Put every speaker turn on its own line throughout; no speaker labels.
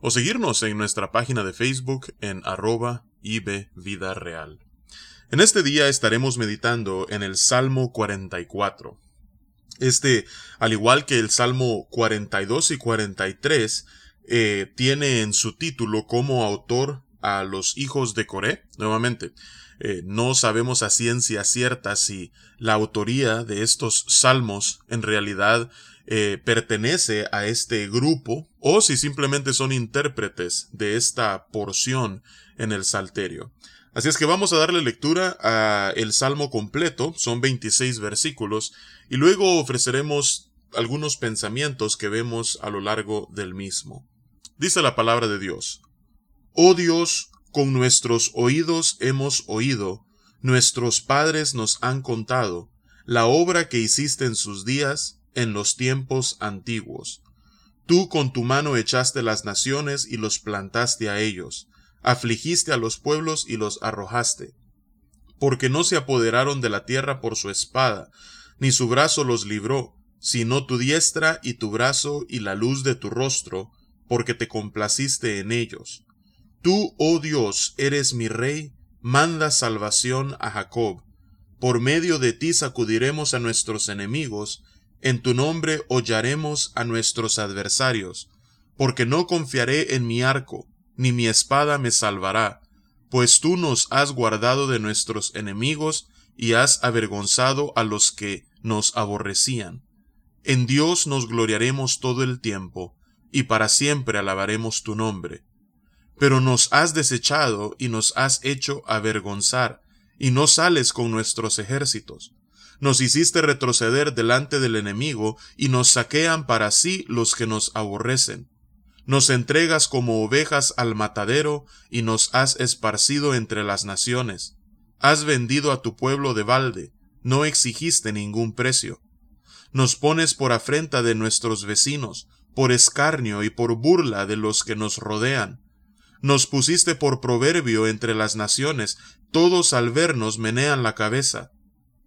o seguirnos en nuestra página de Facebook en arroba Vida Real. En este día estaremos meditando en el Salmo 44. Este, al igual que el Salmo 42 y 43, eh, tiene en su título como autor a los hijos de Coré. Nuevamente, eh, no sabemos a ciencia cierta si la autoría de estos salmos en realidad eh, pertenece a este grupo o si simplemente son intérpretes de esta porción en el Salterio. Así es que vamos a darle lectura a el Salmo completo, son 26 versículos, y luego ofreceremos algunos pensamientos que vemos a lo largo del mismo. Dice la palabra de Dios. Oh Dios, con nuestros oídos hemos oído, nuestros padres nos han contado, la obra que hiciste en sus días, en los tiempos antiguos. Tú con tu mano echaste las naciones y los plantaste a ellos, afligiste a los pueblos y los arrojaste, porque no se apoderaron de la tierra por su espada, ni su brazo los libró, sino tu diestra y tu brazo y la luz de tu rostro, porque te complaciste en ellos. Tú, oh Dios, eres mi rey, manda salvación a Jacob. Por medio de ti sacudiremos a nuestros enemigos, en tu nombre hollaremos a nuestros adversarios, porque no confiaré en mi arco, ni mi espada me salvará, pues tú nos has guardado de nuestros enemigos y has avergonzado a los que nos aborrecían. En Dios nos gloriaremos todo el tiempo, y para siempre alabaremos tu nombre. Pero nos has desechado y nos has hecho avergonzar, y no sales con nuestros ejércitos nos hiciste retroceder delante del enemigo y nos saquean para sí los que nos aborrecen. Nos entregas como ovejas al matadero y nos has esparcido entre las naciones. Has vendido a tu pueblo de balde, no exigiste ningún precio. Nos pones por afrenta de nuestros vecinos, por escarnio y por burla de los que nos rodean. Nos pusiste por proverbio entre las naciones, todos al vernos menean la cabeza.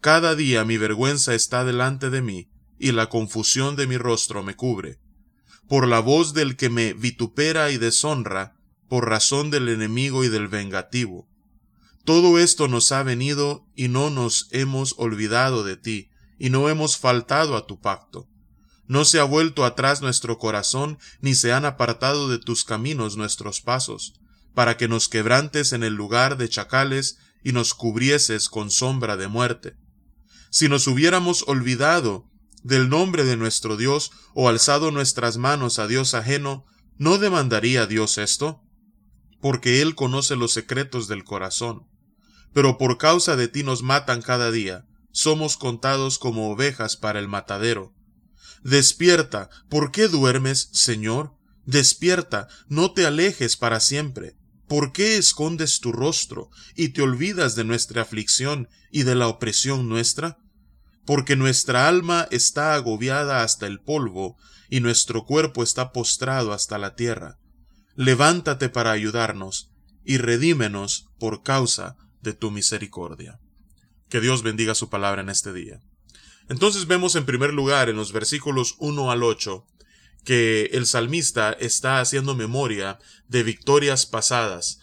Cada día mi vergüenza está delante de mí, y la confusión de mi rostro me cubre. Por la voz del que me vitupera y deshonra, por razón del enemigo y del vengativo. Todo esto nos ha venido y no nos hemos olvidado de ti, y no hemos faltado a tu pacto. No se ha vuelto atrás nuestro corazón, ni se han apartado de tus caminos nuestros pasos, para que nos quebrantes en el lugar de chacales y nos cubrieses con sombra de muerte si nos hubiéramos olvidado del nombre de nuestro Dios o alzado nuestras manos a Dios ajeno, ¿no demandaría Dios esto? Porque Él conoce los secretos del corazón. Pero por causa de ti nos matan cada día, somos contados como ovejas para el matadero. Despierta, ¿por qué duermes, Señor? Despierta, no te alejes para siempre. ¿Por qué escondes tu rostro y te olvidas de nuestra aflicción y de la opresión nuestra? Porque nuestra alma está agobiada hasta el polvo y nuestro cuerpo está postrado hasta la tierra. Levántate para ayudarnos y redímenos por causa de tu misericordia. Que Dios bendiga su palabra en este día. Entonces vemos en primer lugar en los versículos 1 al 8 que el salmista está haciendo memoria de victorias pasadas,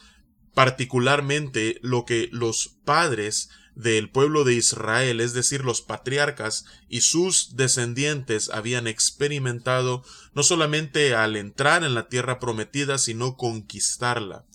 particularmente lo que los padres del pueblo de Israel, es decir, los patriarcas y sus descendientes habían experimentado no solamente al entrar en la tierra prometida, sino conquistarla.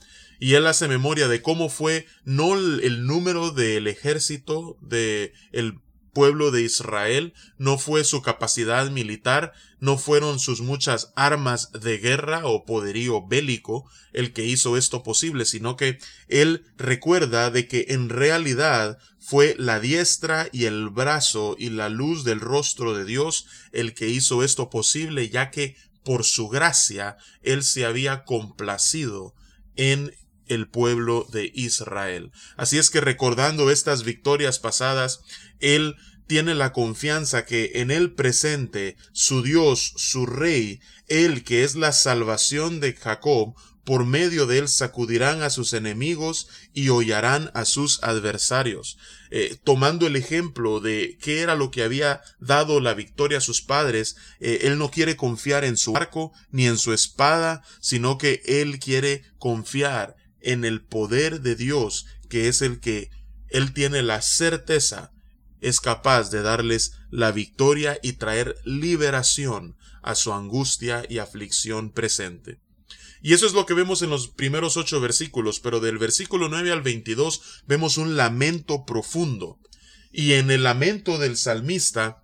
Y él hace memoria de cómo fue no el número del ejército de el pueblo de Israel, no fue su capacidad militar, no fueron sus muchas armas de guerra o poderío bélico el que hizo esto posible, sino que él recuerda de que en realidad fue la diestra y el brazo y la luz del rostro de Dios el que hizo esto posible, ya que por su gracia él se había complacido en el pueblo de Israel. Así es que recordando estas victorias pasadas, Él tiene la confianza que en el presente su Dios, su Rey, Él que es la salvación de Jacob, por medio de él sacudirán a sus enemigos y hollarán a sus adversarios. Eh, tomando el ejemplo de qué era lo que había dado la victoria a sus padres, eh, él no quiere confiar en su arco ni en su espada, sino que él quiere confiar en el poder de Dios, que es el que él tiene la certeza es capaz de darles la victoria y traer liberación a su angustia y aflicción presente. Y eso es lo que vemos en los primeros ocho versículos, pero del versículo 9 al 22 vemos un lamento profundo. Y en el lamento del salmista,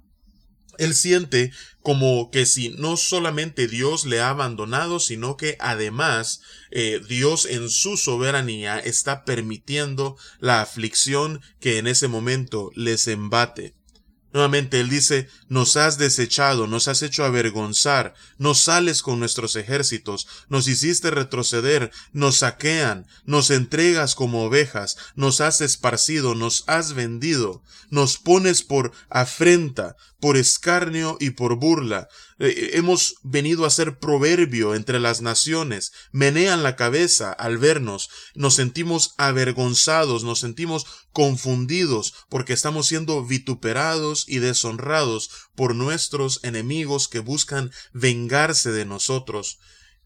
él siente como que si no solamente Dios le ha abandonado, sino que además eh, Dios en su soberanía está permitiendo la aflicción que en ese momento les embate. Nuevamente él dice, nos has desechado, nos has hecho avergonzar, nos sales con nuestros ejércitos, nos hiciste retroceder, nos saquean, nos entregas como ovejas, nos has esparcido, nos has vendido, nos pones por afrenta, por escarnio y por burla. Eh, hemos venido a ser proverbio entre las naciones, menean la cabeza al vernos, nos sentimos avergonzados, nos sentimos confundidos porque estamos siendo vituperados y deshonrados por nuestros enemigos que buscan vengarse de nosotros.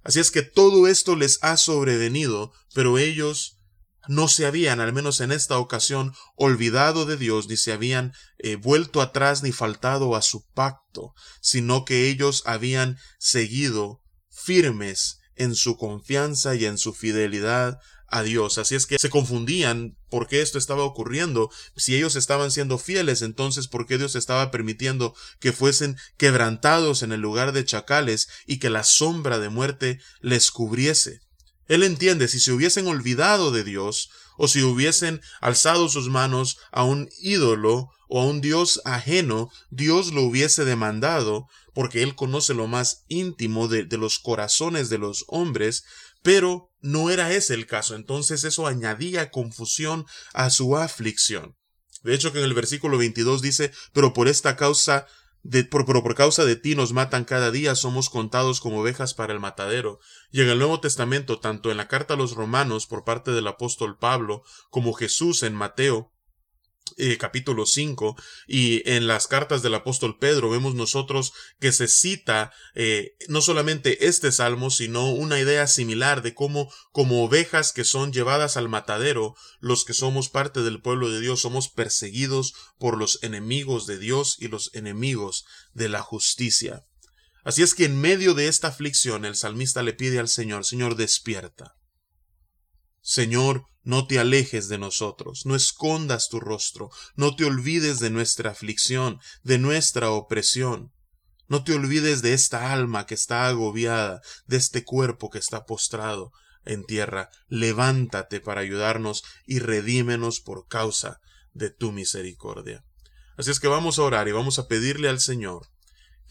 Así es que todo esto les ha sobrevenido, pero ellos no se habían, al menos en esta ocasión, olvidado de Dios, ni se habían eh, vuelto atrás ni faltado a su pacto, sino que ellos habían seguido firmes en su confianza y en su fidelidad a Dios. Así es que se confundían por qué esto estaba ocurriendo. Si ellos estaban siendo fieles, entonces por qué Dios estaba permitiendo que fuesen quebrantados en el lugar de chacales y que la sombra de muerte les cubriese. Él entiende, si se hubiesen olvidado de Dios, o si hubiesen alzado sus manos a un ídolo o a un Dios ajeno, Dios lo hubiese demandado, porque Él conoce lo más íntimo de, los corazones de los hombres, pero no era ese el caso, entonces eso añadía confusión a su aflicción. De hecho que en el versículo 22 dice, pero por esta causa de, por, por, causa de ti nos matan cada día, somos contados como ovejas para el matadero. Y en el Nuevo Testamento, tanto en la carta a los romanos por parte del apóstol Pablo, como Jesús en Mateo, eh, capítulo 5 y en las cartas del apóstol Pedro vemos nosotros que se cita eh, no solamente este salmo sino una idea similar de cómo como ovejas que son llevadas al matadero los que somos parte del pueblo de Dios somos perseguidos por los enemigos de Dios y los enemigos de la justicia. Así es que en medio de esta aflicción el salmista le pide al Señor Señor despierta. Señor no te alejes de nosotros, no escondas tu rostro, no te olvides de nuestra aflicción, de nuestra opresión. No te olvides de esta alma que está agobiada, de este cuerpo que está postrado en tierra. Levántate para ayudarnos y redímenos por causa de tu misericordia. Así es que vamos a orar y vamos a pedirle al Señor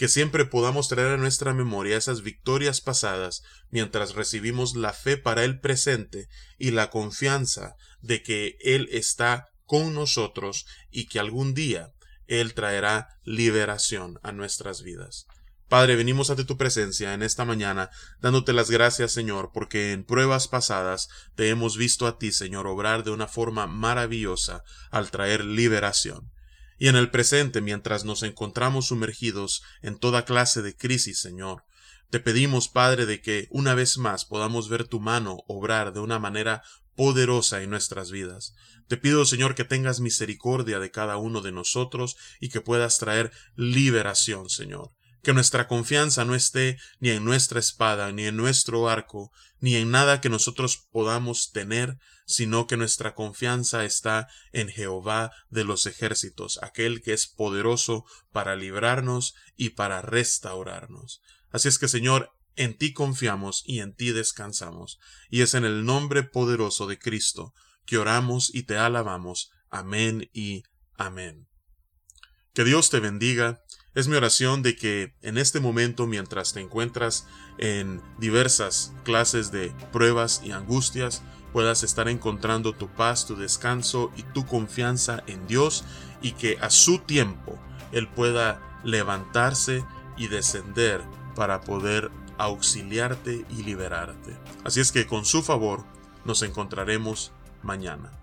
que siempre podamos traer a nuestra memoria esas victorias pasadas mientras recibimos la fe para el presente y la confianza de que Él está con nosotros y que algún día Él traerá liberación a nuestras vidas. Padre, venimos ante tu presencia en esta mañana, dándote las gracias, Señor, porque en pruebas pasadas te hemos visto a ti, Señor, obrar de una forma maravillosa al traer liberación. Y en el presente, mientras nos encontramos sumergidos en toda clase de crisis, Señor, te pedimos, Padre, de que una vez más podamos ver tu mano obrar de una manera poderosa en nuestras vidas. Te pido, Señor, que tengas misericordia de cada uno de nosotros y que puedas traer liberación, Señor. Que nuestra confianza no esté ni en nuestra espada, ni en nuestro arco, ni en nada que nosotros podamos tener, sino que nuestra confianza está en Jehová de los ejércitos, aquel que es poderoso para librarnos y para restaurarnos. Así es que, Señor, en ti confiamos y en ti descansamos, y es en el nombre poderoso de Cristo que oramos y te alabamos. Amén y amén. Que Dios te bendiga Es mi oración de que en este momento, mientras te encuentras en diversas clases de pruebas y angustias, puedas estar encontrando tu paz, tu descanso y tu confianza en Dios y que a su tiempo Él pueda levantarse y descender para poder auxiliarte y liberarte. Así es que con su favor nos encontraremos mañana.